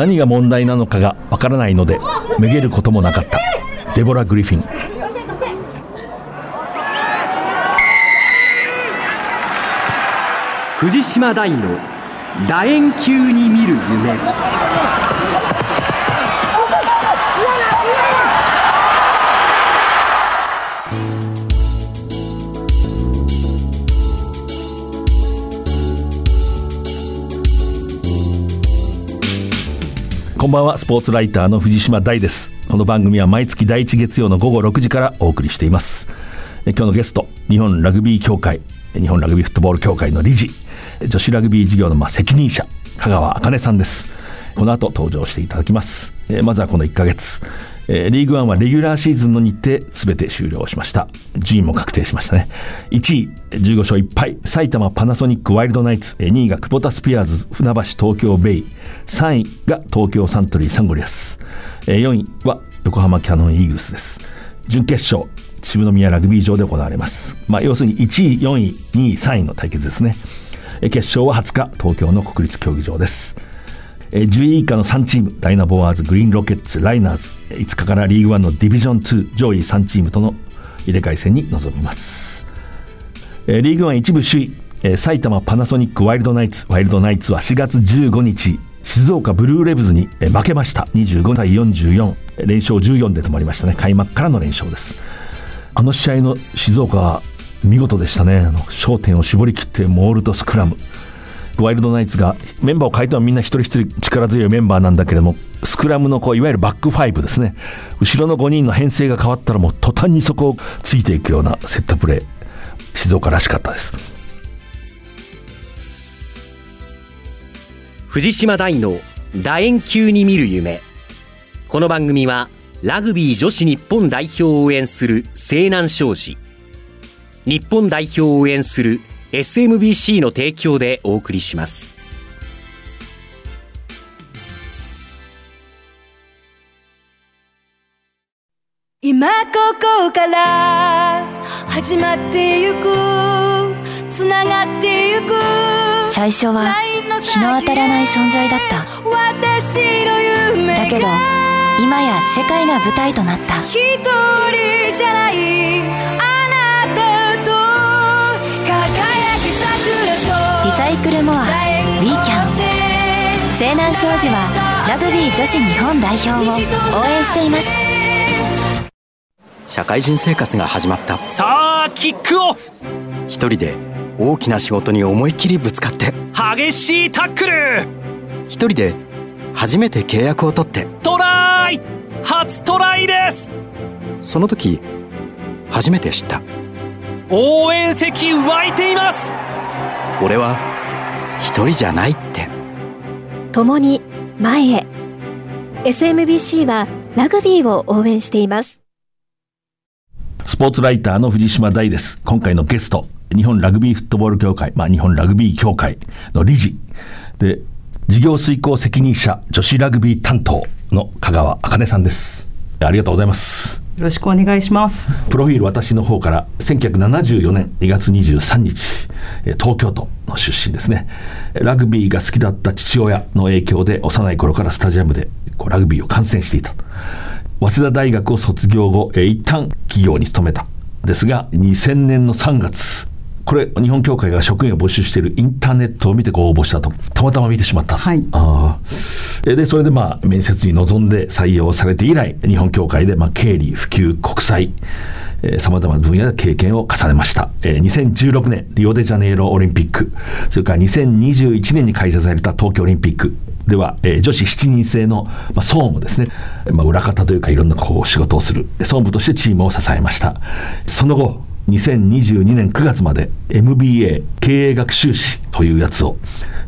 何が問題なのかがわからないのでめげることもなかった。デボラ・グリフィン。藤島大の楕円球に見る夢。んばんは。スポーツライターの藤島大です。この番組は毎月第1月曜の午後6時からお送りしています。今日のゲスト日本ラグビー協会日本ラグビーフットボール協会の理事女子ラグビー事業のまあ責任者香川茜さんです。この後登場していただきます。まずはこの1ヶ月。えーリーグワンはレギュラーシーズンの日程すべて終了しました。順位も確定しましたね。1位15勝1敗。埼玉パナソニックワイルドナイツ。2位が久保田スピアーズ船橋東京ベイ。3位が東京サントリーサンゴリアス。4位は横浜キャノンイーグルスです。準決勝渋宮ラグビー場で行われます、まあ、要するに1位4位2位3位の対決ですね。決勝は20日東京の国立競技場です。えー10位以下の3チームダイナボアーズグリーンロケッツライナーズ5日からリーグワンのディビジョン2上位3チームとの入れ替え戦に臨みます。えーリーグワン一部首位えー埼玉パナソニックワイルドナイツワイルドナイツは4月15日静岡ブルーレブズに負けました。25対44連勝14で止まりましたね。開幕からの連勝です。あの試合の静岡は見事でしたね。あの焦点を絞り切ってモールとスクラム。ワイルドナイツがメンバーを変えてはみんな一人一人力強いメンバーなんだけれどもスクラムのこういわゆるバックファイブですね。後ろの5人の編成が変わったらもう途端にそこをついていくようなセットプレー静岡らしかったです。藤島大の楕円球に見る夢。この番組はラグビー女子日本代表を応援する西南商事。日本代表を応援する SMBC の提供でお送りします。今ここから始まってゆくつながってゆく最初は日の当たらない存在だった。私の夢だけど今や世界が舞台となった。一人じゃないサイクルモアウィーキャン西南商事はラグビー女子日本代表を応援しています。社会人生活が始まった。さあキックオフ。一人で大きな仕事に思いっきりぶつかって。激しいタックル。一人で初めて契約を取って。トライ。初トライです。その時初めて知った。応援席湧いています。俺は一人じゃないって。共に前へ。SMBC はラグビーを応援しています。スポーツライターの藤島大です。今回のゲスト日本ラグビーフットボール協会、まあ、日本ラグビー協会の理事。で事業遂行責任者女子ラグビー担当の香川茜さんです。ありがとうございますよろしくお願いします。プロフィール私の方から1974年2月23日東京都の出身ですね。ラグビーが好きだった父親の影響で幼い頃からスタジアムでこうラグビーを観戦していた。早稲田大学を卒業後一旦企業に勤めた。ですが2000年の3月これ日本協会が職員を募集しているインターネットを見てご応募したと。たまたま見てしまった、はい。あでそれでまあ面接に臨んで採用されて以来日本協会でまあ経理普及国際さまざまな分野で経験を重ねました、えー2016年リオデジャネイロオリンピック。それから2021年に開催された東京オリンピック。では、えー女子7人制の、まあ、総務ですね、まあ、裏方というかいろんなこう仕事をする。総務としてチームを支えました。その後2022年9月まで MBA 経営学修士というやつを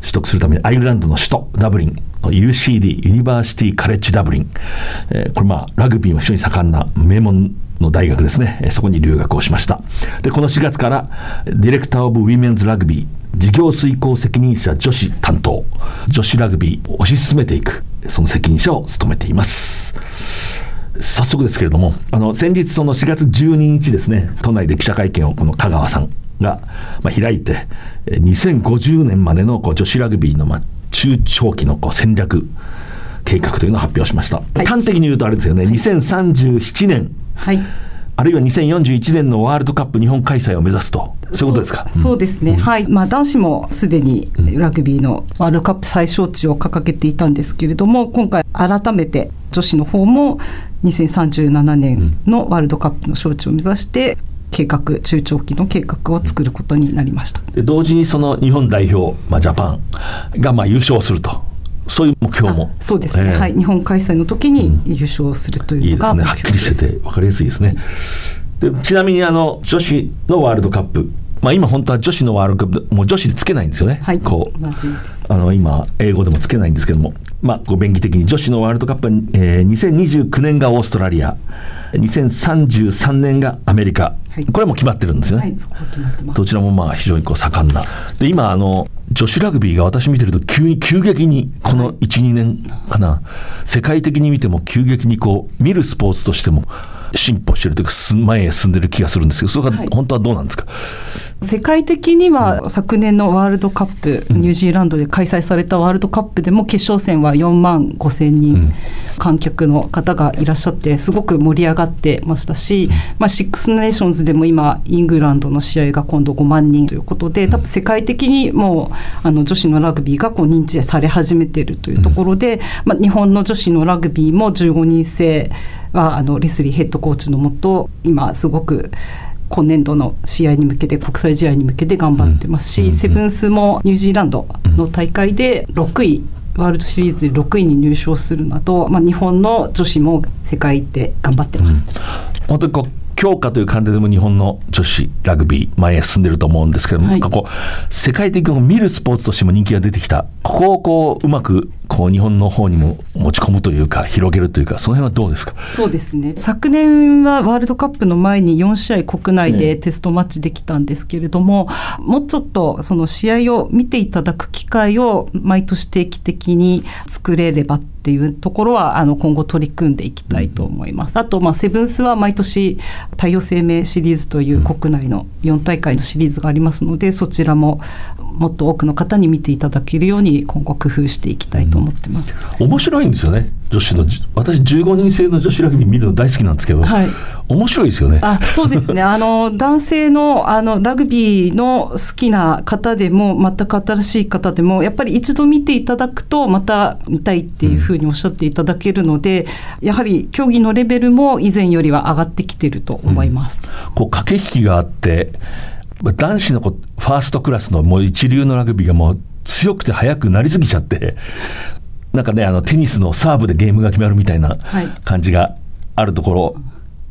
取得するためにアイルランドの首都ダブリン UCD ユニバーシティカレッジダブリン、えーこれまあラグビーも非常に盛んな名門の大学ですね。そこに留学をしました。でこの4月から Director of Women's Rugby 事業遂行責任者女子担当。女子ラグビーを推し進めていくその責任者を務めています。早速ですけれどもあの先日その4月12日ですね都内で記者会見をこの香川さんが、まあ、開いてえー2050年までのこう女子ラグビーの、まあ、中長期のこう戦略計画というのを発表しました、い。端的に言うとあれですよね、2037年。はいあるいは2041年のワールドカップ日本開催を目指すと。そういうことですか？そうですね、はい。まあ、男子もすでにラグビーのワールドカップ最小値を掲げていたんですけれども今回改めて女子の方も2037年のワールドカップの招致を目指して計画中長期の計画を作ることになりました。で同時にその日本代表、まあ、ジャパンがまあ優勝するとそういう目標も。そうですね、ええ。はい、日本開催の時に優勝するといいのがいうですね。はっきりしてて分かりやすいですね。でちなみにあの女子のワールドカップ、まあ、今本当は女子のワールドカップもう女子でつけないんですよね。はい、こう。あの今英語でもつけないんですけども、まあ、こう便宜的に女子のワールドカップは、えー2029年がオーストラリア。2033年がアメリカ、はい。これはもう決まってるんですよね。はい。どちらもまあ非常にこう盛んな。で今あの女子ラグビーが私見てると急に急激にこの12年かな、世界的に見ても急激にこう見るスポーツとしても進歩してるというか進前へ進んでる気がするんですけどそれがはい。本当はどうなんですか、世界的には昨年のワールドカップ、ニュージーランドで開催されたワールドカップでも決勝戦は4万5千人観客の方がいらっしゃってすごく盛り上がってましたし、まあ、シックスネーションズでも今イングランドの試合が今度5万人ということで多分世界的にもうあの女子のラグビーがこう認知され始めているというところで、まあ、日本の女子のラグビーも15人制はあのレスリーヘッドコーチのもと今すごく今年度の試合に向けて国際試合に向けて頑張ってますし、セブンスもニュージーランドの大会で6位ワールドシリーズ6位に入賞するなど、まあ、日本の女子も世界行って頑張ってます。本当にこう強化という観点でも日本の女子ラグビー前へ進んでると思うんですけども、はい。こう世界的に見るスポーツとしても人気が出てきた。ここをこううまくこう日本の方にも持ち込むというか広げるというかその辺はどうですか？そうですね。昨年はワールドカップの前に4試合国内でテストマッチできたんですけれども、もうちょっとその試合を見ていただく機会を毎年定期的に作れればっていうところはあの今後取り組んでいきたいと思います。あとまあセブンスは毎年太陽生命シリーズという国内の4大会のシリーズがありますのでそちらももっと多くの方に見ていただけるように今後工夫していきたいと思ってます。面白いんですよね女子のじ私15人制の女子ラグビー見るの大好きなんですけど、はい。面白いですよね。あそうですね。あの男性のあのラグビーの好きな方でも全く新しい方でもやっぱり一度見ていただくとまた見たいっていうふうにおっしゃっていただけるので、やはり競技のレベルも以前よりは上がってきてると思います。こう駆け引きがあってまあ男子のファーストクラスのもう一流のラグビーがもう強くて速くなりすぎちゃってなんかねあのテニスのサーブでゲームが決まるみたいなはい。感じがあるところ、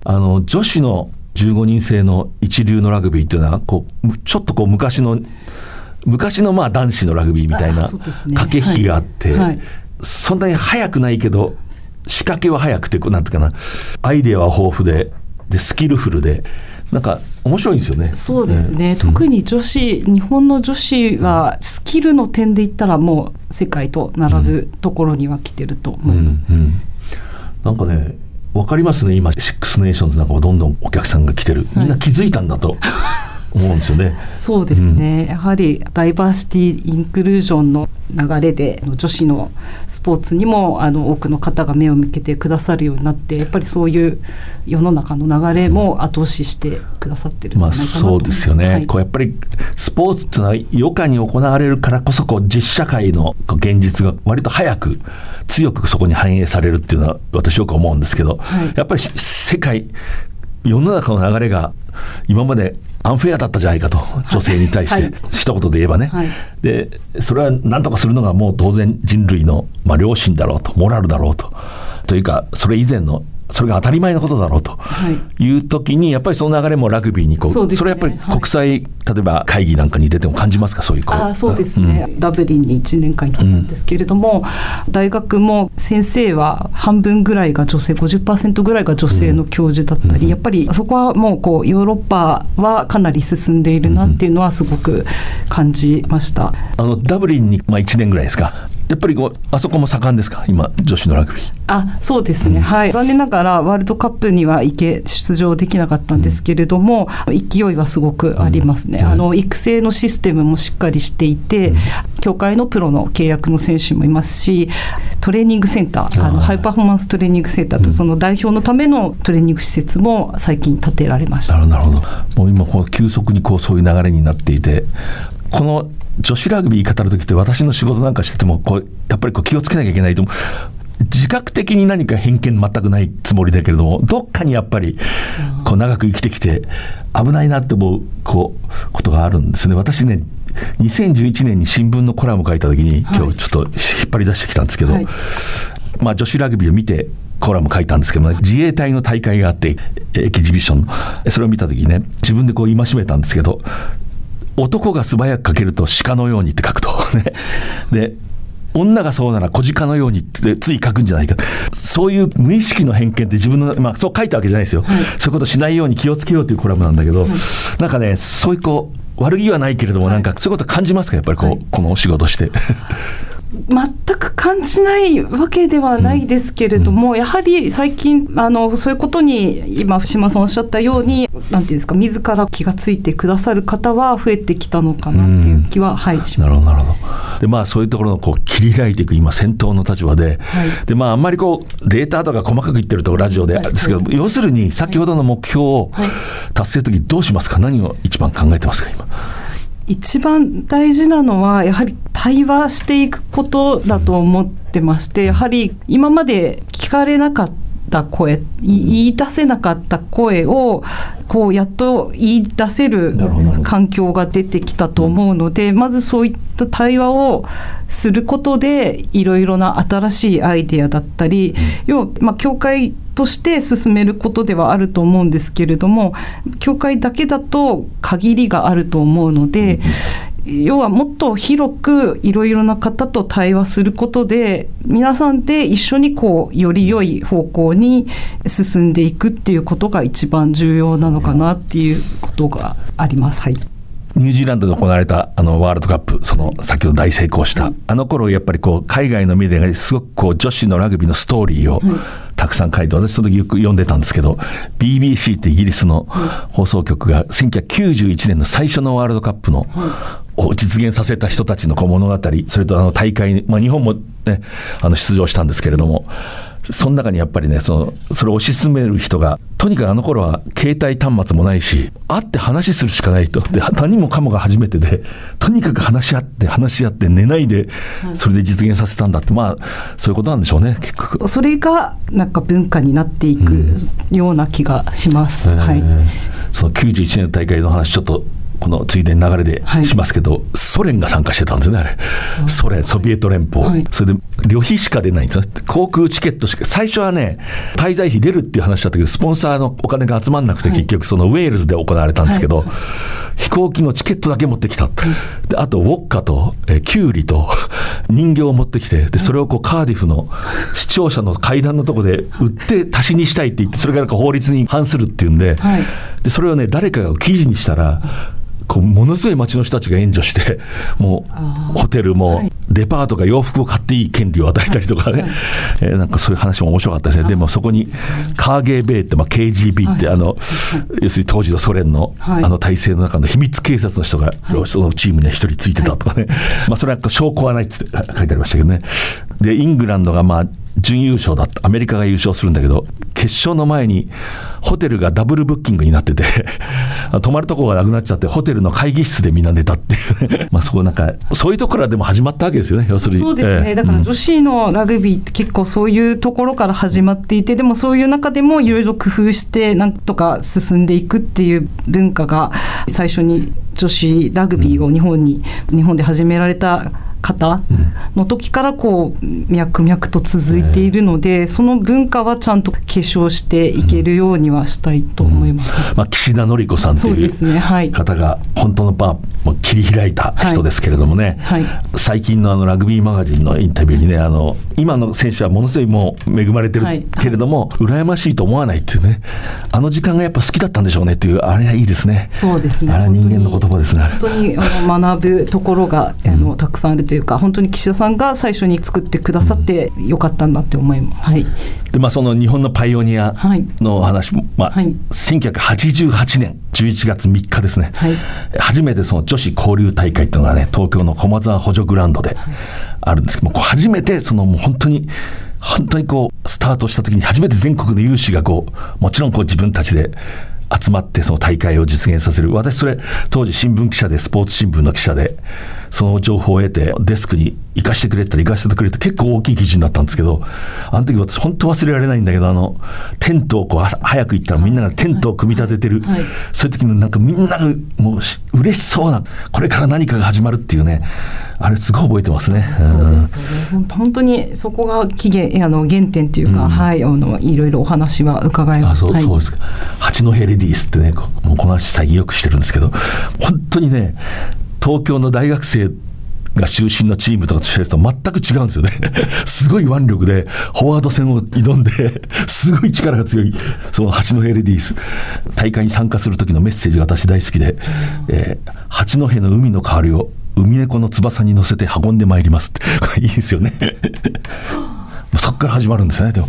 あの女子の15人制の一流のラグビーっていうのはこうむちょっとこう昔の昔のまあ男子のラグビーみたいあな駆け引きがあって、はい。はい。そんなに速くないけど仕掛けは速くてこうなんていうかな。アイデアは豊富ででスキルフルでなんか面白いんですよね。そうですね、特に女子、日本の女子はスキルの点で言ったらもう世界と並ぶところには来てると思います。うんうん。なんかね分かりますね。今シックスネーションズなんかもどんどんお客さんが来てる。みんな気づいたんだと 思うんですよね。そうですね、やはりダイバーシティ・インクルージョンの流れで女子のスポーツにもあの多くの方が目を向けてくださるようになってやっぱりそういう世の中の流れも後押ししてくださってるんじゃまあないかなと思います。そうですよね、はい。こうやっぱりスポーツっていうのは余暇に行われるからこそこう実社会の現実が割と早く強くそこに反映されるっていうのは私よく思うんですけど、はい。やっぱり世界世の中の流れが今までアンフェアだったじゃないかと女性に対して、はい。一言で言えばね、はい。でそれは何とかするのがもう当然人類の、まあ、良心だろうとモラルだろうと。というかそれ以前のそれが当たり前のことだろうとはい。いう時にやっぱりその流れもラグビーにこうそね。れやっぱりはい。国際、例えば会議なんかに出ても感じますか？そういうこう。あそうですね、ダブリンに1年間いたんですけれども、大学も先生は半分ぐらいが女性50%ぐらいが女性の教授だったり、やっぱりそこはもうこうヨーロッパはかなり進んでいるなっていうのはすごく感じました。あのダブリンに、まあ、1年ぐらいですか？やっぱりこうあそこも盛んですか？今女子のラグビー。あそうですね、はい。残念ながらワールドカップには行け出場できなかったんですけれども、勢いはすごくありますね、あの育成のシステムもしっかりしていて、協会のプロの契約の選手もいますしトレーニングセンターあのハイパフォーマンストレーニングセンターとその代表のためのトレーニング施設も最近建てられました。なるほど。もう今こう急速にこうそういう流れになっていてこの女子ラグビー語る時って私の仕事なんかしててもこうやっぱりこう気をつけなきゃいけないと思う。自覚的に何か偏見全くないつもりだけれどもどっかにやっぱりこう長く生きてきて危ないなって思うこうことがあるんですね。私ね2011年に新聞のコラム書いた時に今日ちょっと引っ張り出してきたんですけど、はい。まあ、女子ラグビーを見てコラム書いたんですけども、ね、自衛隊の大会があってエキシビションの。それを見た時にね自分でこう戒めたんですけど男が素早く書けると鹿のようにって書くと。ね。で女がそうなら小鹿のようにってつい書くんじゃないか。そういう無意識の偏見って自分の、まあ、そう書いたわけじゃないですよ、そういうことしないように気をつけようというコラムなんだけど、なんかねそういうこう悪気はないけれども、なんかそういうこと感じますか？やっぱりこう、このお仕事して。全く感じないわけではないですけれども、やはり最近あのそういうことに今福島さんおっしゃったようになんていうんですか自ら気がついてくださる方は増えてきたのかなっていう気は、はいします。なるほどなるほど。でまあそういうところのこう切り開いていく今先頭の立場で,、はい。でまああんまりこうデータとか細かく言ってるとラジオでですけど、要するに先ほどの目標をはい。達成するときどうしますか？何を一番考えてますか今？一番大事なのはやはり対話していくことだと思ってましてやはり今まで聞かれなかった声い言い出せなかった声をこうやっと言い出せる環境が出てきたと思うのでまずそういった対話をすることでいろいろな新しいアイデアだったり要はまあ教会として進めることではあると思うんですけれども教会だけだと限りがあると思うので。要はもっと広くいろいろな方と対話することで皆さんで一緒にこうより良い方向に進んでいくっていうことが一番重要なのかなっていうことがあります。はいニュージーランドで行われたあのワールドカップ、その先ほど大成功した、あの頃やっぱりこう海外のメディアがすごくこう女子のラグビーのストーリーをたくさん書いて、私その時よく読んでたんですけど、BBC ってイギリスの放送局が1991年の最初のワールドカップの、を実現させた人たちのこう物語、それとあの大会に、まあ、日本も、ね、あの出場したんですけれども、その中にやっぱりね、そのそれを推し進める人が、とにかくあの頃は携帯端末もないし、会って話するしかないと。で、何もかもが初めてで、とにかく話し合って、話し合って、寝ないで、それで実現させたんだって、まあ、そういうことなんでしょうね、結局。それがなんか文化になっていくような気がします。はいえーその91年の大会の話、ちょっと。このついでに流れではいしますけど、ソ連が参加してたんですよね、あれ、ソ連、ソビエト連邦、はい。それで旅費しか出ないんですよ、航空チケットしか、最初はね、滞在費出るっていう話だったけど、スポンサーのお金が集まんなくて、結局、そのウェールズで行われたんですけど、飛行機のチケットだけ持ってきた、であとウォッカと、えーキュウリと人形を持ってきて、でそれをこうカーディフの視聴者の階段のとこで売って足しにしたいって言って、それがなんか法律に反するっていうんで、はい。でそれをね、誰かが記事にしたら、こうものすごい町の人たちが援助して、もうホテルもデパートが洋服を買っていい権利を与えたりとかね、えーなんかそういう話も面白かったですね、でもそこにカーゲーベイって、まあ、KGB って、あの要するに当時のソ連のあはい。の体制の中の秘密警察の人が、そのチームには一人ついてたとかね、まあそれは証拠はないって書いてありましたけどね、でイングランドがまあ準優勝だった、アメリカが優勝するんだけど、決勝の前にホテルがダブルブッキングになってて、泊まるとこがなくなっちゃって、ホテルの会議室でみんな寝たっていう。ね、まあそこなんか、そういうところからでも始まったわけですよね、要するに。そうですね、ええ。だから女子のラグビーって結構そういうところから始まっていてでもそういう中でもいろいろ工夫してなんとか進んでいくっていう文化が最初に女子ラグビーを日本に、日本で始められた方の時からこう脈々と続いているので、その文化はちゃんと継承していけるようにはしたいと思います、まあ、岸田紀子さんという方が本当のパンを切り開いた人ですけれどもね、はい。はい。最近のあのラグビーマガジンのインタビューにねあの今の選手はものすごいもう恵まれてるはい。けれども、羨ましいと思わないっていうね。あの時間がやっぱ好きだったんでしょうねっていうあれはいいですね。そうですね。あれは人間の言葉ですね。本当にあの学ぶところがあのたくさんあるとというか本当に岸田さんが最初に作ってくださってよかったんだって思います。はい、でまあ、その日本のパイオニアの話も、まあはい。1988年11月3日ですね、はい。初めてその女子交流大会というのがね東京の駒沢補助グラウンドであるんですけども、初めてそのもう本当に本当にこうスタートした時に初めて全国の有志がこうもちろんこう自分たちで集まってその大会を実現させる。私それ当時新聞記者でスポーツ新聞の記者でその情報を得てデスクに行かしてくれたら行かせてくれって結構大きい記事になったんですけどあの時私本当忘れられないんだけどあのテントをこう朝早く行ったらみんながテントを組み立ててる、はい。そういう時のなんかみんながもうし嬉しそうなこれから何かが始まるっていうねあれすごい覚えてますね。そうですよね。本当本当にそこが起源あの原点というか、はいあのいろいろお話は伺いあます。はいそうそうですか。八戸レディースってねもうこの話最近よくしてるんですけど本当にね東京の大学生が中心のチームとかとしてると全く違うんですよね。すごい腕力でフォワード戦を挑んで すごい力が強い。その八戸レディース。大会に参加する時のメッセージが私大好きで、えー八戸の海の代わりを海猫の翼に乗せて運んでまいりますって。こ れいいですよね。そこから始まるんですよねでも。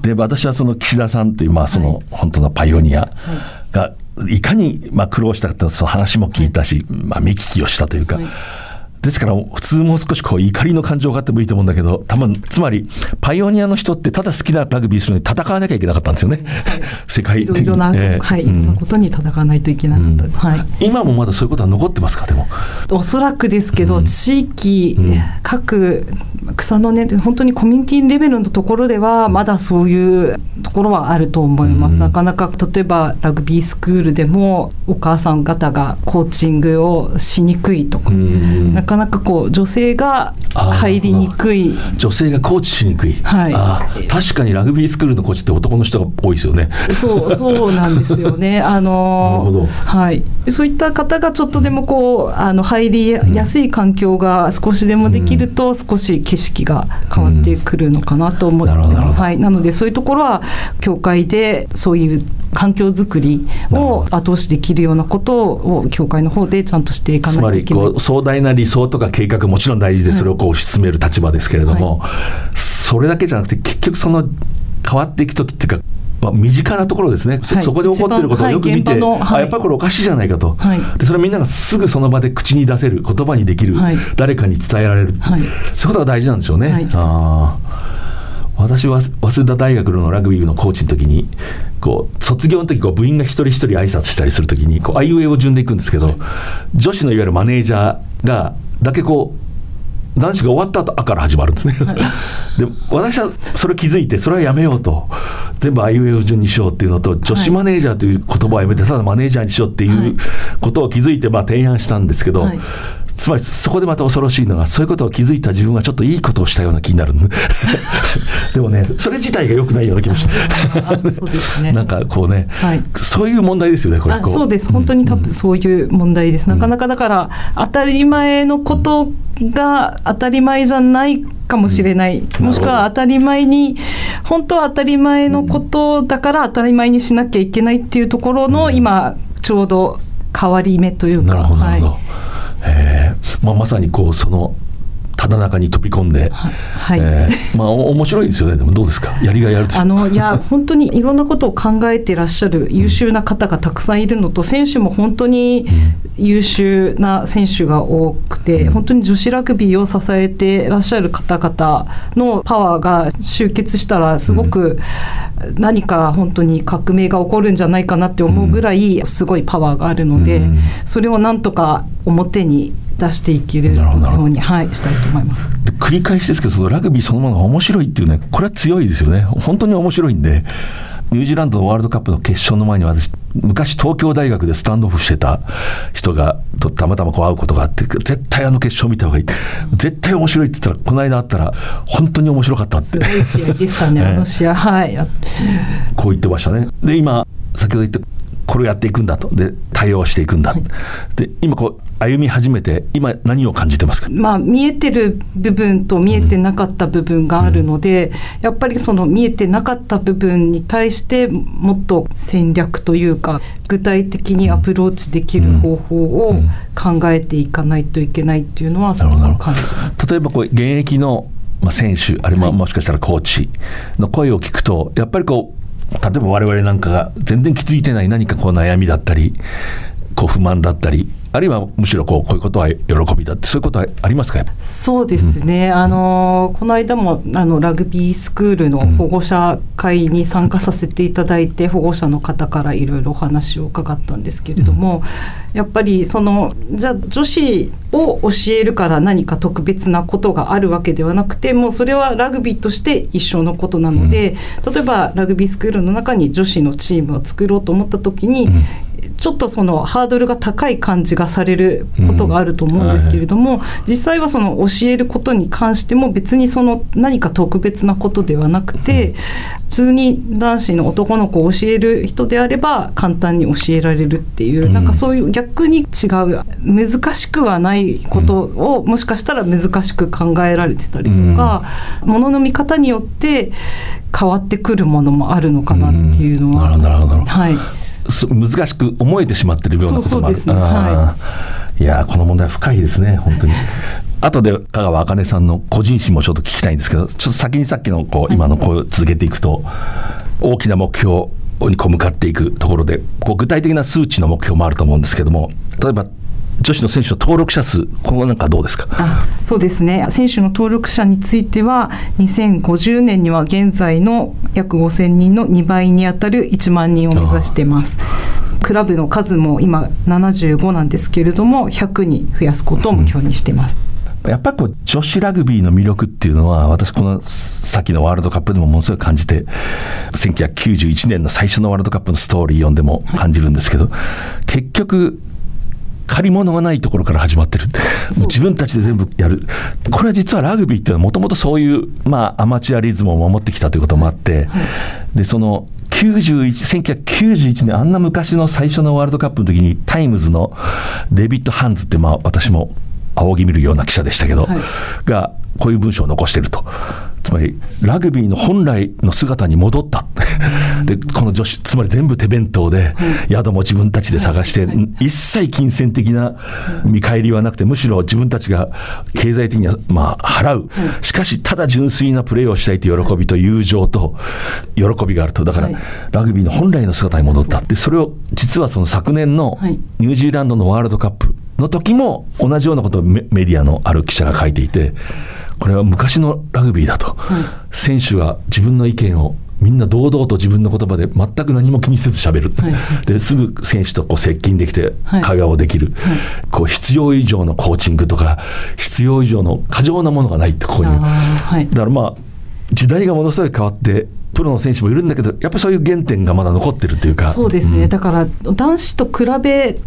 で私はその岸田さんというまあその本当のパイオニアがいかにまあ苦労したかってその話も聞いたし、まあ、見聞きをしたというか。ですから普通もう少しこう怒りの感情があってもいいと思うんだけど多分つまりパイオニアの人ってただ好きなラグビーするのに戦わなきゃいけなかったんですよね、世界いろ的に。いろな、ええ。はい、うん。ことに戦わないといけなかった。です。はい。今もまだそういうことは残ってますか？でも。おそらくですけど、地域、うん。各草の根本当にコミュニティレベルのところではまだそういうところはあると思います、うん。なかなか例えばラグビースクールでもお母さん方がコーチングをしにくいとか、うん。なかなかこう女性が入りにくい。女性がコーチしにくい、はい。ああ確かにラグビースクールのコーチって男の人が多いですよね。そうそうなんですよね。あのなるほど。はい、そういった方がちょっとでもこうあの入りやすい環境が少しでもできると、少し景色が変わってくるのかなと思って。はい、なのでそういうところは教会でそういう環境づくりを後押しできるようなことを教会の方でちゃんとしていかつまりないといけない。こう。壮大な理想とか計画もちろん大事でそれをこう推し進める立場ですけれども、それだけじゃなくて結局その変わっていく時っていうか、まあ、身近なところですね、そはい。そこで起こってることをよく見て、はいあやっぱりこれおかしいじゃないかと、はい。でそれはみんながすぐその場で口に出せる言葉にできる、はい。誰かに伝えられる、はい。そういうことが大事なんでしょうね。私は早稲田大学のラグビー部のコーチの時にこう卒業の時こう部員が一人一人挨拶したりする時にこうあいうえお順でいくんですけど女子のいわゆるマネージャーがだけこう男子が終わった後「あ」から始まるんですね。で私はそれ気づいてそれはやめようと全部あいうえお順にしようっていうのと女子マネージャーという言葉をやめてただマネージャーにしようっていうことを気づいてまあ提案したんですけど、はいつまりそこでまた恐ろしいのがそういうことを気づいた自分はちょっといいことをしたような気になる。でもねそれ自体が良くないような気もしてあ そうですね。なんかこうね、はい。そういう問題ですよねこれ。そうです。本当に多分そういう問題です、なかなかだから当たり前のことが当たり前じゃないかもしれない、もしくは当たり前に本当は当たり前のことだから当たり前にしなきゃいけないっていうところの今ちょうど変わり目というか。なるほどなるほど、はいえーまあ、まさにこうそのただ中に飛び込んで、はい。えーまあお面白いですよね。でもどうですか？やりがいあるあのいや本当にいろんなことを考えてらっしゃる優秀な方がたくさんいるのと選手も本当に優秀な選手が多くて本当に女子ラグビーを支えてらっしゃる方々のパワーが集結したらすごく何か本当に革命が起こるんじゃないかなって思うぐらいすごいパワーがあるのでうん。それをなんとか表に出していけるように、はい、したいと思います。で繰り返しですけどそのラグビーそのものが面白いっていうねこれは強いですよね本当に面白いんでニュージーランドのワールドカップの決勝の前に私昔東京大学でスタンドオフしてた人がとたまたまこう会うことがあって絶対あの決勝見た方がいい絶対面白いって言ったらこの間会ったら本当に面白かったってすごい試合でしたね、ええあの試合。はい。こう言ってましたねで今先ほど言ったこれをやっていくんだと。で対応していくんだ、で今こう歩み始めて今何を感じてますか、まあ、見えてる部分と見えてなかった部分があるので、やっぱりその見えてなかった部分に対してもっと戦略というか具体的にアプローチできる方法を考えていかないといけないっていうのはすごく感じます。例えばこう現役のまあ選手あるいはもしかしたらコーチの声を聞くとやっぱりこう例えば我々なんかが全然気づいてない何かこう悩みだったりこう不満だったりあるいはむしろこうこういうことは喜びだってそういうことはありますか？そうですね、あのこの間もあのラグビースクールの保護者会に参加させていただいて、保護者の方からいろいろお話を伺ったんですけれども、やっぱりそのじゃあ女子を教えるから何か特別なことがあるわけではなくてもうそれはラグビーとして一緒のことなので、例えばラグビースクールの中に女子のチームを作ろうと思った時に、ちょっとそのハードルが高い感じがされることがあると思うんですけれども、実際はその教えることに関しても別にその何か特別なことではなくて、普通に男子の男の子を教える人であれば簡単に教えられるっていう、なんかそういう逆に違う難しくはないことをもしかしたら難しく考えられてたりとか、ものの見方によって変わってくるものもあるのかなっていうのは。はい難しく思えてしまってるようなこともある。そうそうねはい、いやこの問題は深いですね本当に。後で香川茜さんの個人史もちょっと聞きたいんですけどちょっと先にさっきのこう今のこう続けていくと大きな目標にこう向かっていくところでこう具体的な数値の目標もあると思うんですけども例えば女子の選手の登録者数このなんかどうですか？あそうですね選手の登録者については2050年には現在の約5000人の2倍にあたる1万人を目指しています。クラブの数も今75なんですけれども100に増やすことを目標にしています。やっぱりこう女子ラグビーの魅力っていうのは私この先のワールドカップでもものすごい感じて1991年の最初のワールドカップのストーリー読んでも感じるんですけど結局借り物がないところから始まってる。自分たちで全部やる。これは実はラグビーっていうのはもともとそういう、まあ、アマチュアリズムを守ってきたということもあって、でその91 1991年あんな昔の最初のワールドカップの時にタイムズのデビッド・ハンズって、まあ、私も仰ぎ見るような記者でしたけど、はい。がこういう文章を残してると。つまりラグビーの本来の姿に戻った。でこの女子つまり全部手弁当で宿も自分たちで探して、一切金銭的な見返りはなくてむしろ自分たちが経済的にはまあ払う、しかしただ純粋なプレーをしたいという喜びと友情と喜びがあると。だから、はい。ラグビーの本来の姿に戻った。でそれを実はその昨年のはい。ニュージーランドのワールドカップの時も同じようなことをメメディアのある記者が書いていてこれは昔のラグビーだと、選手が自分の意見をみんな堂々と自分の言葉で全く何も気にせず喋る、はい。ですぐ選手とこう接近できてはい。会話をできる、こう必要以上のコーチングとか必要以上の過剰なものがないってここに。だからまあ時代がものすごい変わってプロの選手もいるんだけどやっぱそういう原点がまだ残ってるというか。そうですね、だから男子と比べ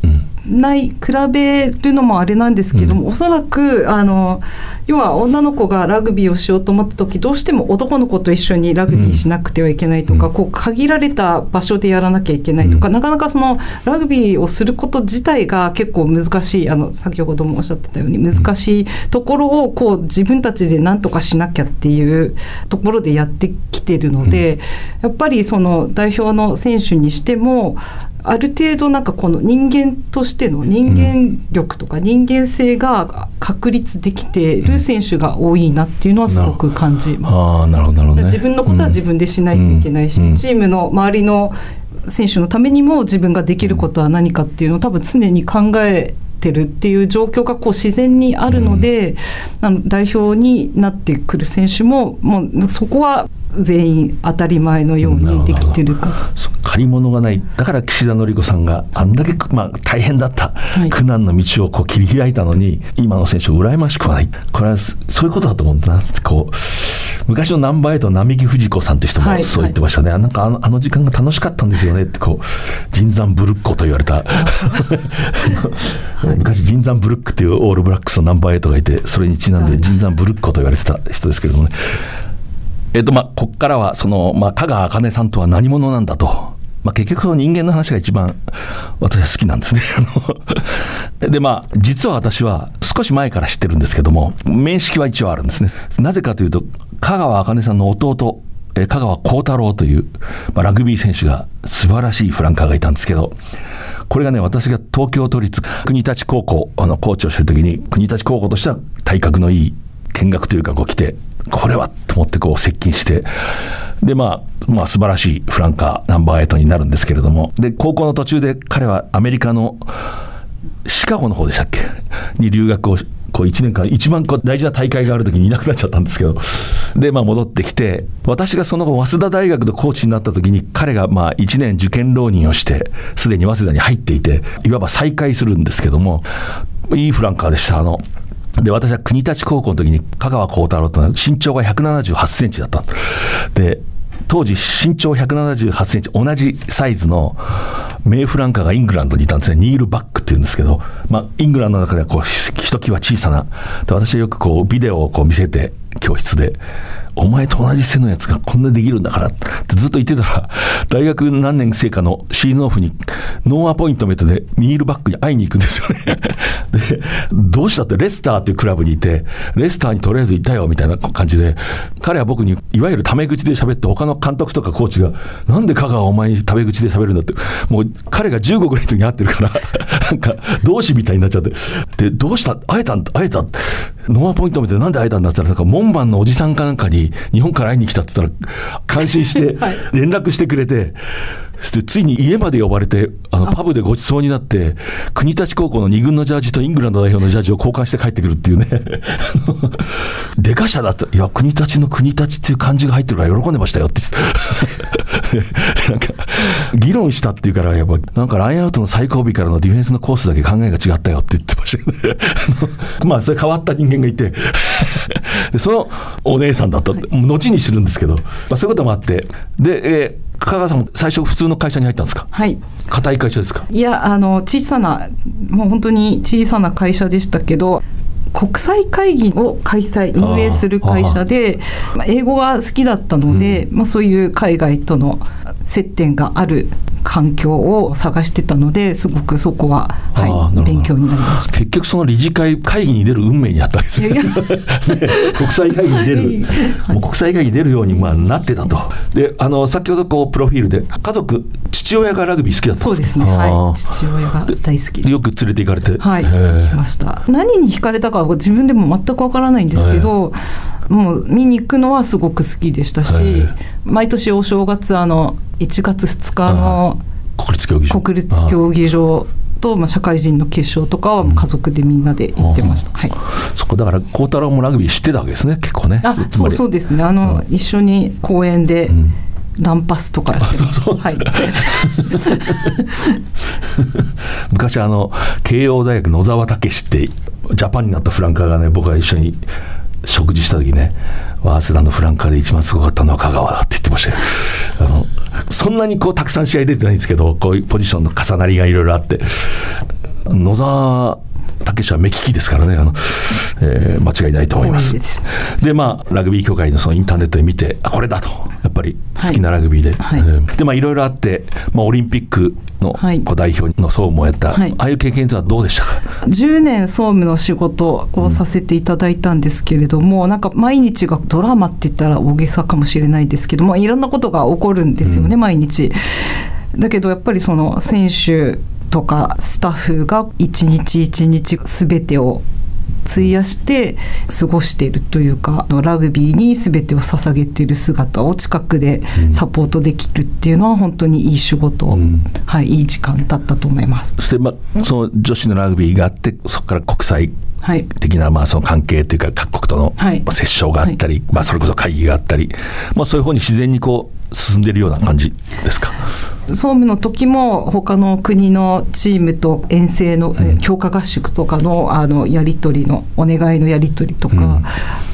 ない、比べるのもあれなんですけども、おそらくあの要は女の子がラグビーをしようと思った時どうしても男の子と一緒にラグビーしなくてはいけないとか、こう限られた場所でやらなきゃいけないとか、なかなかそのラグビーをすること自体が結構難しいあの先ほどもおっしゃってたように難しいところをこう自分たちで何とかしなきゃっていうところでやってきてるので、やっぱりその代表の選手にしてもある程度なんかこの人間としての人間力とか人間性が確立できている選手が多いなっていうのはすごく感じます。ああなるほどなるほどね。自分のことは自分でしないといけないし、うん。チームの周りの選手のためにも自分ができることは何かっていうのを多分常に考えてるっていう状況がこう自然にあるので、あの代表になってくる選手ももうそこは全員当たり前のようにできてるか。借り物がない。だから岸田紀子さんがあんだけ、まあ、大変だった、い。苦難の道をこう切り開いたのに今の選手を羨ましくはない。これはそそういうことだと思うんだなこう昔のナンバーエイトの並木藤子さんって人はいもそう言ってましたね、なんかあのあの時間が楽しかったんですよねってこう人山ブルッコと言われた、昔人山ブルックっていうオールブラックスのナンバーエイトがいてそれにちなんで人山ブルッコと言われてた人ですけれどもね。えっとまあ、ここからはその、まあ、香川茜さんとは何者なんだと、まあ、結局その人間の話が一番私は好きなんですね。でまあ実は私は少し前から知ってるんですけども面識は一応あるんですね。なぜかというと香川茜さんの弟え香川幸太郎という、まあ、ラグビー選手が素晴らしいフランカーがいたんですけどこれがね私が東京都立国立高校あのコーチをしてる時に国立高校としては体格のいい見学というかこう来てこれはと思ってこう接近してでまあまあ素晴らしいフランカーナンバーエイトになるんですけれどもで高校の途中で彼はアメリカのシカゴの方でしたっけ？に留学をこう1年間一番こう大事な大会がある時にいなくなっちゃったんですけど。でまあ戻ってきて私がその後早稲田大学のコーチになった時に彼がまあ1年受験浪人をしてすでに早稲田に入っていていわば再会するんですけどもいいフランカーでしたあの。で私は国立高校の時に香川幸太郎というのは身長が178センチだった。で当時身長178センチ同じサイズのメイフランカーがイングランドにいたんですね。ニール・バックっていうんですけど、まあ、イングランドの中ではこうひひときわ小さな。で私はよくこうビデオをこう見せて教室でお前と同じ背のやつがこんなできるんだからってずっと言ってたら大学何年生かのシーズンオフにノーアポイントメントでニール・バックに会いに行くんですよね。でどうしたってレスターっていうクラブにいてレスターにとりあえずいたよみたいな感じで彼は僕にいわゆるタメ口で喋って他の監督とかコーチがなんで香川お前にタメ口で喋るんだってもう彼が15ぐらいの時に会ってるから なんか同志みたいになっちゃって。でどうした？会えたん？会えた？ノーアポイントメントでなんで会えたんだって言ったらなんか門番のおじさんかなんかに日本から会いに来たって言ったら感心して はい。連絡してくれて、そしてついに家まで呼ばれてあのパブでごちそうになって国立高校の2軍のジャージとイングランド代表のジャージを交換して帰ってくるっていうね。でかしただっていや国立の国立っていう漢字が入ってるから喜んでましたよってなんか議論したっていうからやっぱなんかラインアウトの最後尾からのディフェンスのコースだけ考えが違ったよって言ってましたけどね。まあそれ変わった人間がいて。でそのお姉さんだった。って後に知るんですけど、まあ、そういうこともあって。で、えー香川さんも最初普通の会社に入ったんですか？はい。硬い会社ですか？いやあの小さなもう本当に小さな会社でしたけど国際会議を開催運営する会社でまあ英語が好きだったので、まあ、そういう海外との接点がある環境を探してたのですごくそこは、はい、勉強になりました。結局その理事会会議に出る運命にあったわけですね。国際会議に出る、もう国際会議に出るようにまあなってたと。であの先ほどこうプロフィールで家族父親がラグビー好きだったんでかそうですすね。はい。父親が大好き。よく連れて行かれて。はい、へー。来ました。何に惹かれたかは自分でも全くわからないんですけど、もう見に行くのはすごく好きでしたしへ、毎年お正月あの1月2日の国立競技場。国立競技場とまあ社会人の決勝とかは家族でみんなで行ってました。はい。あーそこだから孝太郎もラグビー知ってたわけですね結構ね。あ、そうそうですね。あの、一緒に公園でランパスとか。昔あの慶応大学野沢武史ってジャパンになったフランカーがね僕が一緒に食事した時ね早稲田のフランカーで一番すごかったのは香川だって言ってましたよそんなにこうたくさん試合出てないんですけどこういうポジションの重なりがいろいろあって野沢武史は目利きですからね。あの、えー間違いないと思います。でまあラグビー協会のそのインターネットで見てあこれだと。やっぱり好きなラグビーで、はい。うんでまあいろいろあって、まあ、オリンピックのはい。こう代表の総務をやった、はい。ああいう経験とはどうでしたか？10年総務の仕事をさせていただいたんですけれども、なんか毎日がドラマって言ったら大げさかもしれないですけどもいろんなことが起こるんですよね、毎日。だけどやっぱりその選手とかスタッフが一日一日全てを費やして過ごしているというかラグビーに全てを捧げている姿を近くでサポートできるっていうのは本当にいい仕事、ん。はい、いい時間だったと思います。そして、まあ、その女子のラグビーがあってそこから国際はい。的なまあその関係というか各国との折衝があったり、まあ、それこそ会議があったり、まあ、そういう方に自然にこう進んでいるような感じですか？総務の時も他の国のチームと遠征の、え強化合宿とかのあのやり取りのお願いのやり取りとか、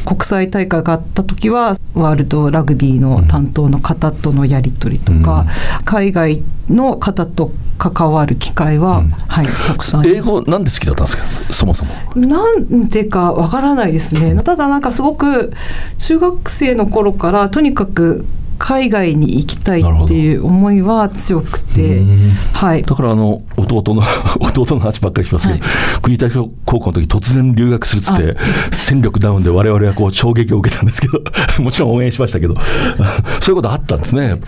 国際大会があった時はワールドラグビーの担当の方とのやり取りとか、海外の方と関わる機会は、はい、たくさん英語なんで好きだったんですか？そもそも。なんでかわからないですね。ただなんかすごく中学生の頃からとにかく海外に行きたいっていう思いは強くて、はい、だからあの弟の 弟の話ばっかりしますけど、はい、国体高校の時突然留学するっつって戦力ダウンで我々はこう衝撃を受けたんですけど もちろん応援しましたけど そういうことあったんですね。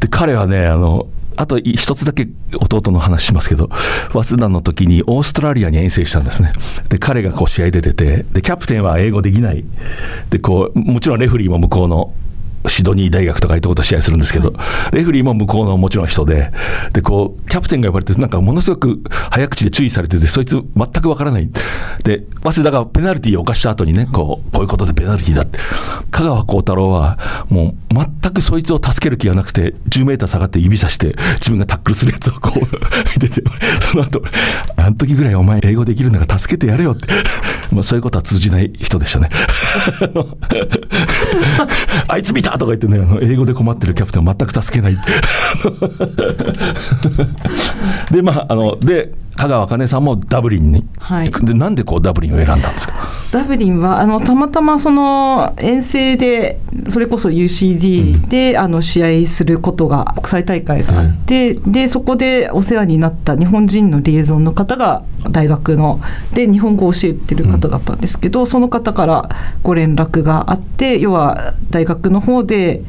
で彼はねあのあと一つだけ弟の話しますけど、早稲田の時にオーストラリアに遠征したんですね。で、彼がこう試合出てて、で、キャプテンは英語できない。で、こう、もちろんレフリーも向こうのシドニー大学とかいうところと試合するんですけど、はい、レフリーも向こうのもちろん人で、で、こう、キャプテンが呼ばれて、なんかものすごく早口で注意されてて、そいつ全くわからない。で、早稲田がペナルティーを犯した後にね、こう、こういうことでペナルティーだって。香川幸太郎は、もう全くそいつを助ける気がなくて、10メーター下がって指さして、自分がタックルするやつをこう、見てて、その後、あの時ぐらいお前英語できるなら助けてやれよって。まあそういうことは通じない人でしたね。あいつ見たとか言ってね、英語で困ってるキャプテンを全く助けない。で、まあ、あの、で、香川茜さんもダブリンに、はい、でなんでこうダブリンを選んだんですか？ダブリンはあのたまたまその遠征でそれこそ UCD で、うん、あの試合することが国際大会があって、うん、でそこでお世話になった日本人のリエゾンの方が大学ので日本語を教えてる方だったんですけど、うん、その方からご連絡があって要は大学の方で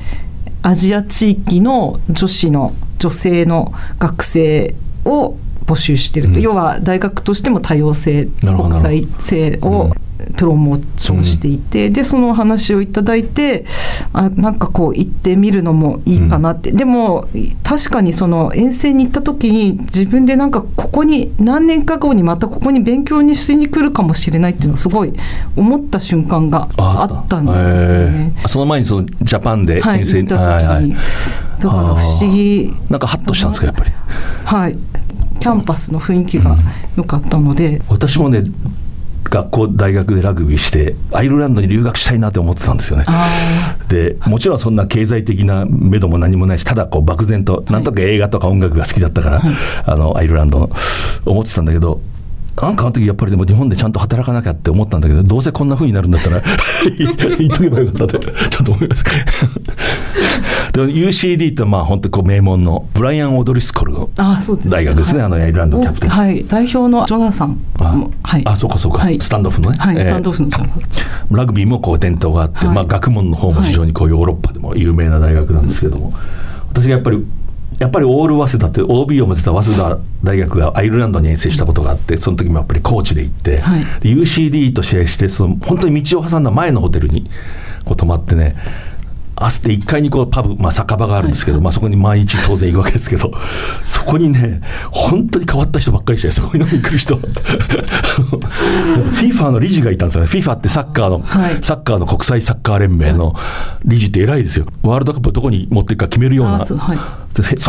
アジア地域の女子の女性の学生を募集してると、うん、要は大学としても多様性国際性をプロモーションしていて、うん、でその話をいただいてあなんかこう行ってみるのもいいかなって、うん、でも確かにその遠征に行った時に自分でなんかここに何年か後にまたここに勉強にしに来るかもしれないっていうのをすごい思った瞬間があったんですよね。その前にそのジャパンで遠征に、はい、行った時に、はいはい、だから不思議。なんかハッとしたんですかやっぱり。はい。キャンパスの雰囲気が良かったので、うん、私もね学校大学でラグビーしてアイルランドに留学したいなって思ってたんですよね。でもちろんそんな経済的な目処も何もないしただこう漠然となんとか映画とか音楽が好きだったから、はい、あのアイルランドの思ってたんだけどなんかあの時やっぱりでも日本でちゃんと働かなきゃって思ったんだけど、どうせこんなふうになるんだったら言っとけばよかったって、ちょっと思いますでも UCD ってまあ本当こう名門のブライアン・オドリスコルの大学ですね、あのアイルランドキャプテン。はい、代表のジョナサン。あ、はい、あそうかそうか、はい、スタンドオフのね。はい、スタンドオフのジョナサン。ラグビーもこう伝統があって、まあ学問の方も非常にこうヨーロッパでも有名な大学なんですけども、私がやっぱりやっぱりオール早稲田って OB を持ってた早稲田大学がアイルランドに遠征したことがあってその時もやっぱりコーチで行って、はい、UCD と試合してその本当に道を挟んだ前のホテルにこう泊まってねあって1階にこうパブ、まあ、酒場があるんですけど、はい、まあ、そこに毎日当然行くわけですけど そこにね本当に変わった人ばっかりしてそこに飲みに来る人。FIFA の理事がいたんですよね。FIFA ってサッカーの、はい、サッカーの国際サッカー連盟の理事って偉いですよ。ワールドカップどこに持っていくか決めるような。そ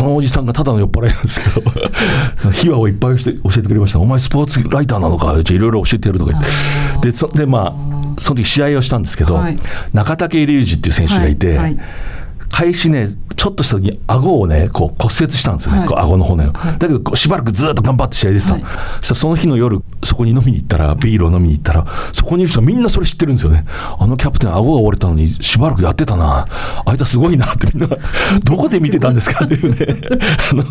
のおじさんがただの酔っ払いなんですけど秘話をいっぱい教えてくれました「お前スポーツライターなのかいろいろ教えてやる」とか言って。でそでまあその時試合をしたんですけど、はい、中竹隆二っていう選手がいて、はい。はい、開始ね、ちょっとした時に顎をね、こう骨折したんですよね、はい、顎の骨を。はい、だけど、しばらくずっと頑張って試合でした。はい、そその日の夜、そこに飲みに行ったら、ビールを飲みに行ったら、そこにいる人みんなそれ知ってるんですよね。あのキャプテン、顎が折れたのに、しばらくやってたな。あいつはすごいなってみんな、どこで見てたんですかっていうね。あの、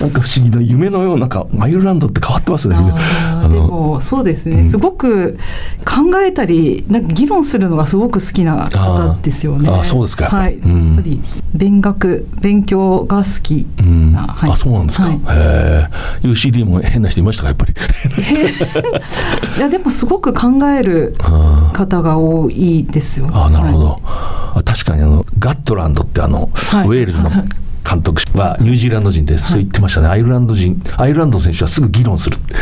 なんか不思議な夢のよう、なんか、アイルランドって変わってますね。あでも、そうですね、うん、すごく考えたり、なんか議論するのがすごく好きな方ですよね。あそうですか。はい。うんり勉学勉強が好きな、はい、あそうなんですか、はい、へえ UCD も変な人いましたかやっぱり。いやでもすごく考える方が多いですよ、ね、あなるほど、はい、確かにあのガットランドってあの、はい、ウェールズの監督はニュージーランド人でそう言ってましたね、はい、アイルランド人アイルランドの選手はすぐ議論するって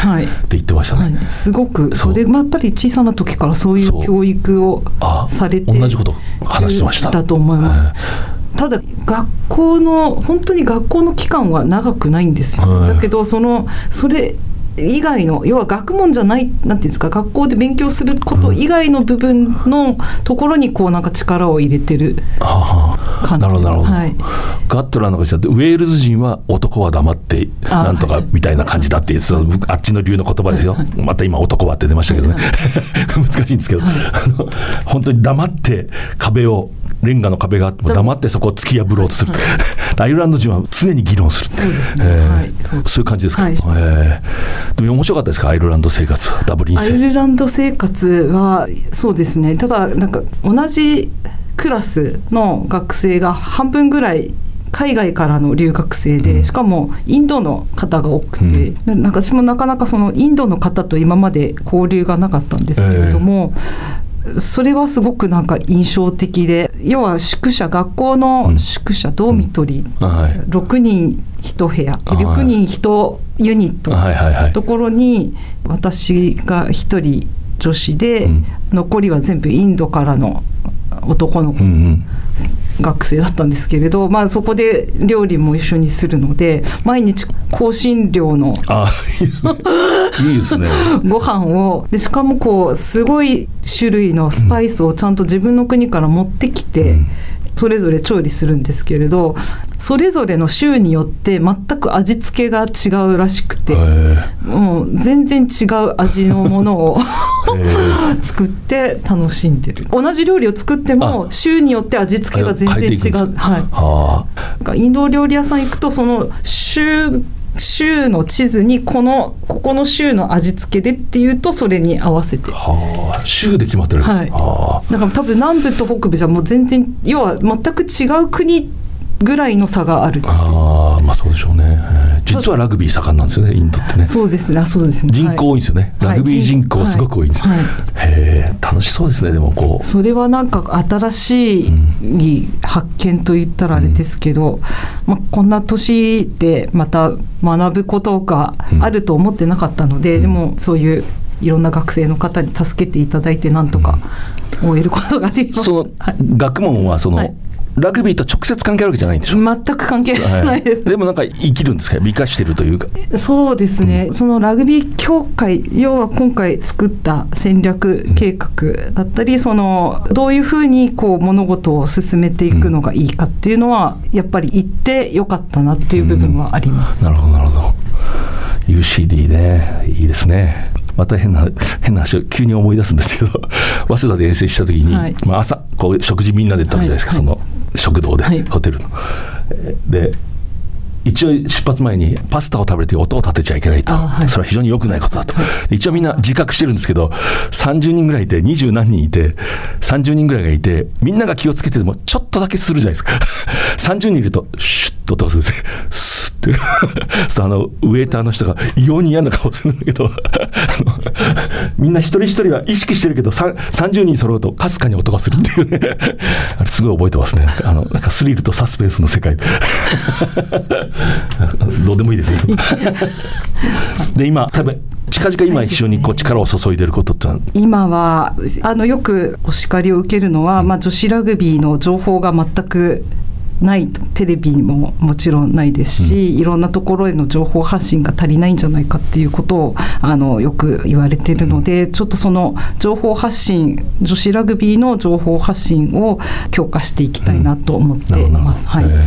言ってましたね、はい、すごく。それやっぱり小さな時からそういう教育をされて同じこと話してました。だと思います、ただ学校の本当に学校の期間は長くないんですよ、だけどそのそれ以外の要は学問じゃないなんていうんですか学校で勉強すること以外の部分のところにこうなんか力を入れてる感じ、なるほどなるほど、はい、ガットラーの方ウェールズ人は男は黙ってなんとかみたいな感じだっていう、はい、あっちの流の言葉ですよ、はい、また今男はって出ましたけどね、難しいんですけど、あの本当に黙って壁をレンガの壁があっても黙ってそこを突き破ろうとする、アイルランド人は常に議論する。そうですね。えーはい。そういう感じですか、はい。えーでも面白かったですか？アイルランド生活ダブリンアイ生ルランド生活はそうですね。ただなんか同じクラスの学生が半分ぐらい海外からの留学生で、しかもインドの方が多くて、なんか私もなかなかそのインドの方と今まで交流がなかったんですけれども、それはすごくなんか印象的で要は宿舎学校の宿舎、ドーミトリー、はい。6人1部屋。はい。6人1ユニット。はいはいはい。ところに私が1人女子で、うん。残りは全部インドからの男の子。うんうん学生だったんですけれど、まあ、そこで料理も一緒にするので毎日香辛料のあいいですね。いいですね。ご飯をでしかもこうすごい種類のスパイスをちゃんと自分の国から持ってきて、それぞれ調理するんですけれどそれぞれの州によって全く味付けが違うらしくて、えもう全然違う味のものを ー。え作って楽しんでる。同じ料理を作っても州によって味付けが全然違う、はい、あ。なんかインド料理屋さん行くとその州州の地図にこのここの州の味付けでっていうとそれに合わせて。ーはあ州で決まってるんです、はい。あだから多分南部と北部じゃもう全然要は全く違う国ぐらいの差があるーあーまあそうでしょうね、えー実はラグビー盛んなんですよねインドってね。そうですね。あそうですね。人口多いんですよね、はい。ラグビー人口すごく多いんです、はい。はい。へえ楽しそうですねでもこう。それはなんか新しい発見と言ったらあれですけど、まあ、こんな年でまた学ぶことがあると思ってなかったので、でもそういういろんな学生の方に助けていただいてなんとか終えることができます。そのはい。学問はその、はいラグビーと直接関係あるわけじゃないんでしょ？全く関係ないです。でもなんか生きるんですか？生かしてるというか。そうですね、そのラグビー協会要は今回作った戦略計画だったりそのどういうふうにこう物事を進めていくのがいいかっていうのはやっぱり言ってよかったなっていう部分はあります。なるほどなるほど。UCD ねいいですね。また変な変な話を急に思い出すんですけど早稲田で遠征した時に、はい。まあ、朝こう食事みんなで食べるじゃないですか、はい。その食堂で、はい。ホテルの。えーで一応出発前にパスタを食べて音を立てちゃいけないと、あはい。それは非常に良くないことだと、で一応みんな自覚してるんですけど30人ぐらいいて20何人いて30人ぐらいがいてみんなが気をつけててもちょっとだけするじゃないですか。30人いるとシュッと音がするんですって あのウェイターの人が異様に嫌な顔するんだけど。みんな一人一人は意識してるけどさ30人揃うとかすかに音がするっていうね。あれすごい覚えてますね。あのなんかスリルとサスペンスの世界。どうでもいいですよ。で今多分近々今一緒にこう力を注いでることって今はあのよくお叱りを受けるのは、まあ、女子ラグビーの情報が全くないとテレビにももちろんないですし、いろんなところへの情報発信が足りないんじゃないかっていうことをあのよく言われているので、ちょっとその情報発信女子ラグビーの情報発信を強化していきたいなと思っています。はい。えー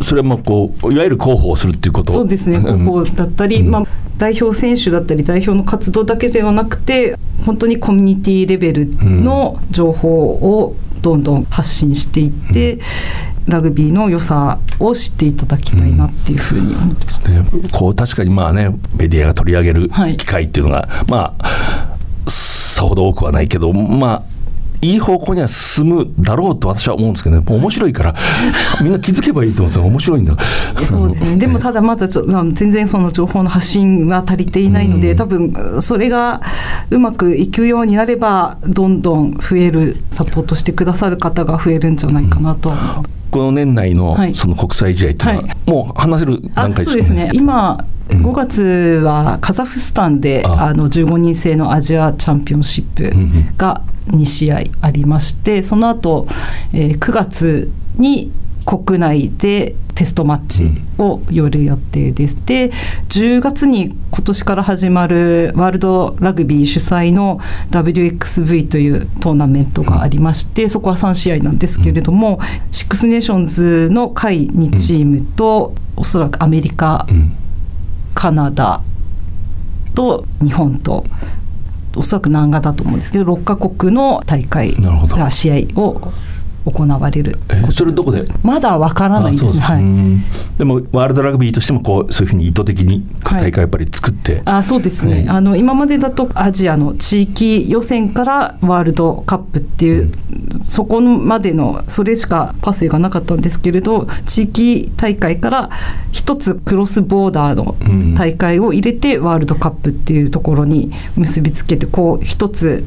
それはもうこういわゆる広報をするっていうこと？そうですね、ん。高校だったり、うん。まあ、代表選手だったり、代表の活動だけではなくて、本当にコミュニティレベルの情報をどんどん発信していって、ラグビーの良さを知っていただきたいなっていうふうに思ってます。ね、こう確かにまあねメディアが取り上げるはい機会っていうのが、まあさほど多くはないけどまあいい方向には進むだろうと私は思うんですけどね面白いから みんな気づけばいいと思うんですよ。面白いんだ。そうですね、でもただまだちょ全然その情報の発信が足りていないので、多分それがうまくいくようになればどんどん増えるサポートしてくださる方が増えるんじゃないかなと。は思いますこの年内のはい。その国際試合っていうのは、はい。もう話せるあ段階そうですね。今うん。5月はカザフスタンで、あ。あの15人制のアジアチャンピオンシップが2試合ありましてその後、えー9月に国内でテストマッチをやる予定です。で10月に今年から始まるワールドラグビー主催の WXV というトーナメントがありましてそこは3試合なんですけれども、シックスネーションズの下位2チームと、おそらくアメリカ、うん。カナダと日本とおそらく南岸だと思うんですけど6カ国の大会試合を行われるえーそれどこで？まだわからないです。ねはい。うん。でもワールドラグビーとしてもこうそういうふうに意図的にはい大会やっぱり作って、あそうですね。ねあの今までだとアジアの地域予選からワールドカップっていう、そこまでのそれしかパスがなかったんですけれど地域大会から一つクロスボーダーの大会を入れてワールドカップっていうところに結びつけてこう一つ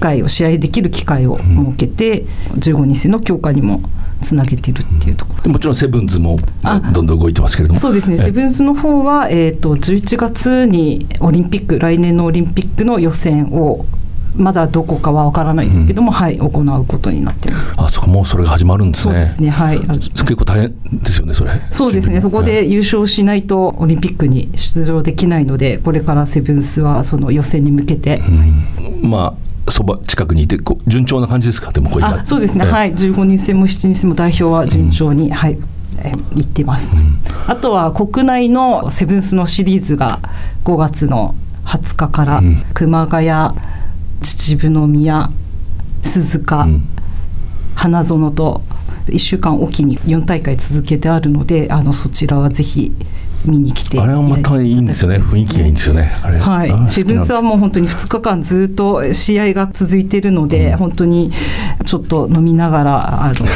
機会を試合できる機会を設けて15日制の強化にもつなげてるっていうところ。でもちろんセブンズもあどんどん動いてますけれども。そうですね、えセブンズの方は、えー、と11月にオリンピック、来年のオリンピックの予選を、まだどこかは分からないですけども、はい、行うことになってます。あそこもうそれが始まるんですね。そうですね、はい。結構大変ですよねそれ。そうですね、そこで優勝しないとオリンピックに出場できないので、これからセブンスはその予選に向けて、まあそば近くにいてこう順調な感じですか？でもこう今あそうですね、ええ。はい、15人制も7人制も代表は順調に、はい、え行っています。あとは国内のセブンスのシリーズが5月の20日から、うん。熊谷、秩父宮、鈴鹿、うん。花園と1週間おきに4大会続けてあるので、あのそちらはぜひ見に来てあれはまたいいんですよね。雰囲気がいいんですよね。はい。セブンスはもう本当に2日間ずっと試合が続いているので、本当にちょっと飲みながらあの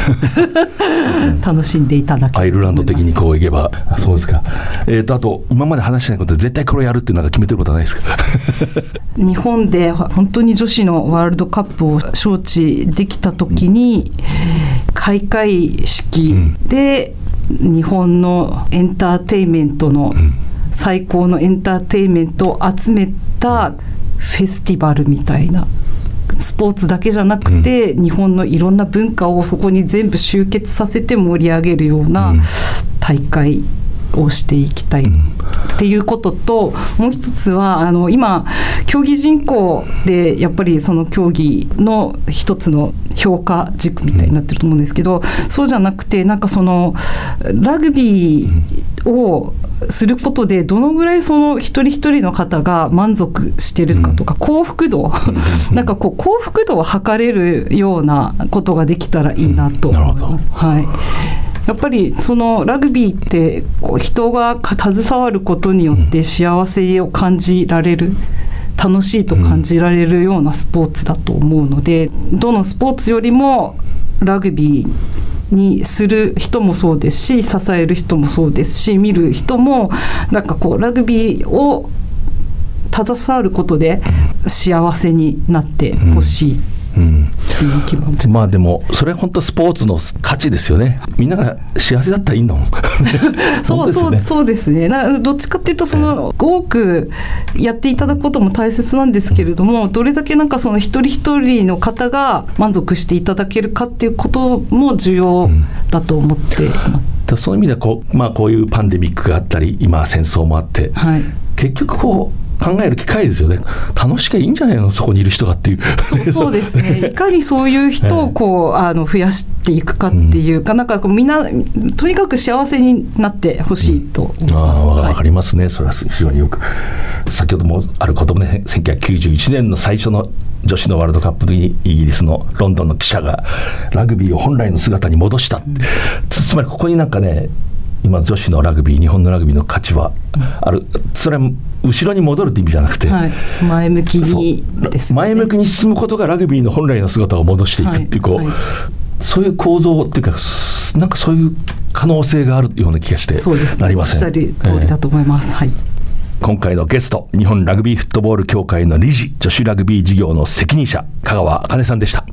楽しんでいただけアイルランド的にこういけば。あそうですか。えー、とあと今まで話してないことで絶対これをやるっていうのが決めてることはないですか？日本で本当に女子のワールドカップを招致できた時に開会式で日本のエンターテインメントの最高のエンターテインメントを集めたフェスティバルみたいな。スポーツだけじゃなくて、日本のいろんな文化をそこに全部集結させて盛り上げるような大会をしていきたいっていうことと、もう一つはあの今競技人口でやっぱりその競技の一つの評価軸みたいになってると思うんですけど、そうじゃなくてなんかそのラグビーをすることでどのぐらいその一人一人の方が満足してるかとか、幸福度なんかこう幸福度を測れるようなことができたらいいなと思いなるほます。はいやっぱりそのラグビーってこう人が携わることによって幸せを感じられる、楽しいと感じられるようなスポーツだと思うので、どのスポーツよりもラグビーにする人もそうですし支える人もそうですし見る人もなんかこうラグビーを携わることで幸せになってほしいうんっていう気持ち、まあでもそれは本当スポーツの価値ですよね。みんなが幸せだったらいいの そうそうそうですね。などっちかっていうとその多くやっていただくことも大切なんですけれどもどれだけなんかその一人一人の方が満足していただけるかっていうことも重要だと思っています。だそういう意味ではこう,、まあ、こういうパンデミックがあったり今は戦争もあってはい。結局こう考える機会ですよね。楽しきゃいいんじゃないの？そこにいる人がっていう。そう ですね。いかにそういう人をこう、あの増やしていくかっていうか、なんかこうみんなとにかく幸せになってほしいと思いあます。あはい。わかりますね、それは非常によく。先ほどもある言葉で、1991年の最初の女子のワールドカップにイギリスのロンドンの記者がラグビーを本来の姿に戻した、つつまりここになんかね今女子のラグビー日本のラグビーの価値はある、それは後ろに戻るって意味じゃなくて、はい、前向きにね。前向きに進むことがラグビーの本来の姿を戻していくっていう、こうはいはいそういう構造っていうかなんかそういう可能性があるような気がしてそうですね。なりません。おっしゃる通りだと思います。はい。今回のゲスト日本ラグビーフットボール協会の理事女子ラグビー事業の責任者香川茜さんでした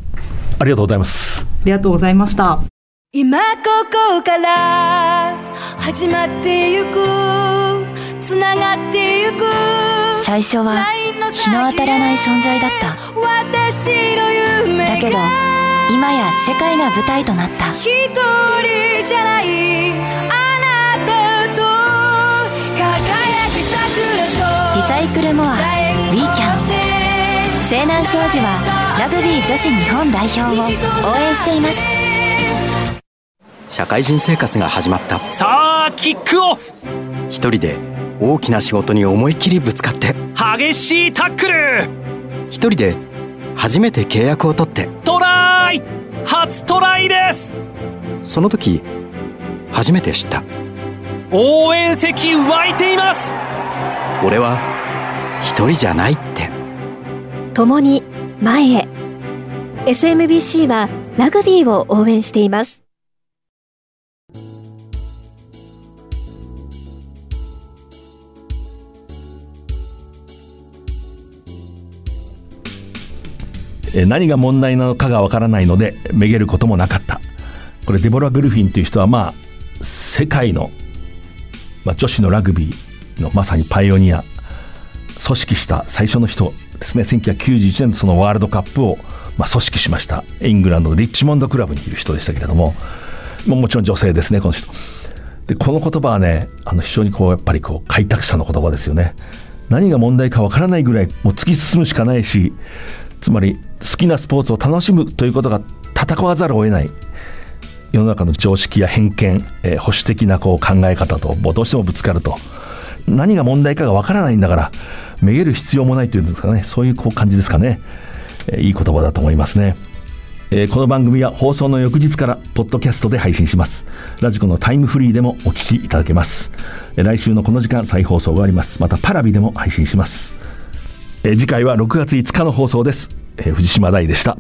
ありがとうございますありがとうございました。今ここから始まってゆくつながってゆく最初は日の当たらない存在だった。私の夢がだけど今や世界が舞台となった。一人じゃないあなたと輝き桜とリサイクルモアウィーキャン西南商事はラグビー女子日本代表を応援しています社会人生活が始まった。さあキックオフ。一人で大きな仕事に思いっきりぶつかって。激しいタックル。一人で初めて契約を取って。トライ。初トライです。その時初めて知った。応援席湧いています。俺は一人じゃないって。共に前へ。SMBC はラグビーを応援しています何が問題なのかがわからないのでめげることもなかった。これデボラ・グルフィンという人はまあ世界の、まあ、女子のラグビーのまさにパイオニア組織した最初の人ですね。1991年のそのワールドカップを、まあ、組織しました。イングランドのリッチモンドクラブにいる人でしたけれどもももちろん女性ですねこの人。でこの言葉はねあの非常にこうやっぱりこう開拓者の言葉ですよね。何が問題かわからないぐらいもう突き進むしかないしつまり好きなスポーツを楽しむということが戦わざるを得ない。世の中の常識や偏見、えー保守的なこう考え方ともうどうしてもぶつかると。何が問題かがわからないんだからめげる必要もないというんですかね。そういうこう感じですかね、えーいい言葉だと思いますね、えーこの番組は放送の翌日からポッドキャストで配信します。ラジコのタイムフリーでもお聞きいただけます。え来週のこの時間再放送があります。またパラビでも配信します。え次回は6月5日の放送です、え藤島大でした。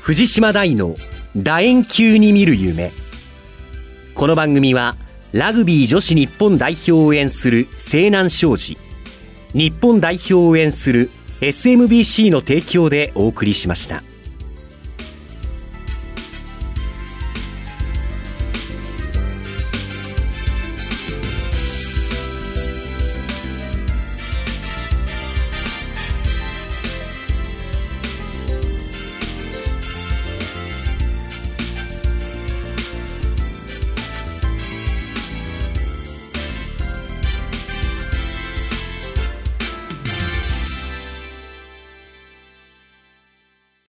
藤島大の楕円球に見る夢。この番組はラグビー女子日本代表を応援する西南商事。日本代表を応援する SMBC の提供でお送りしました。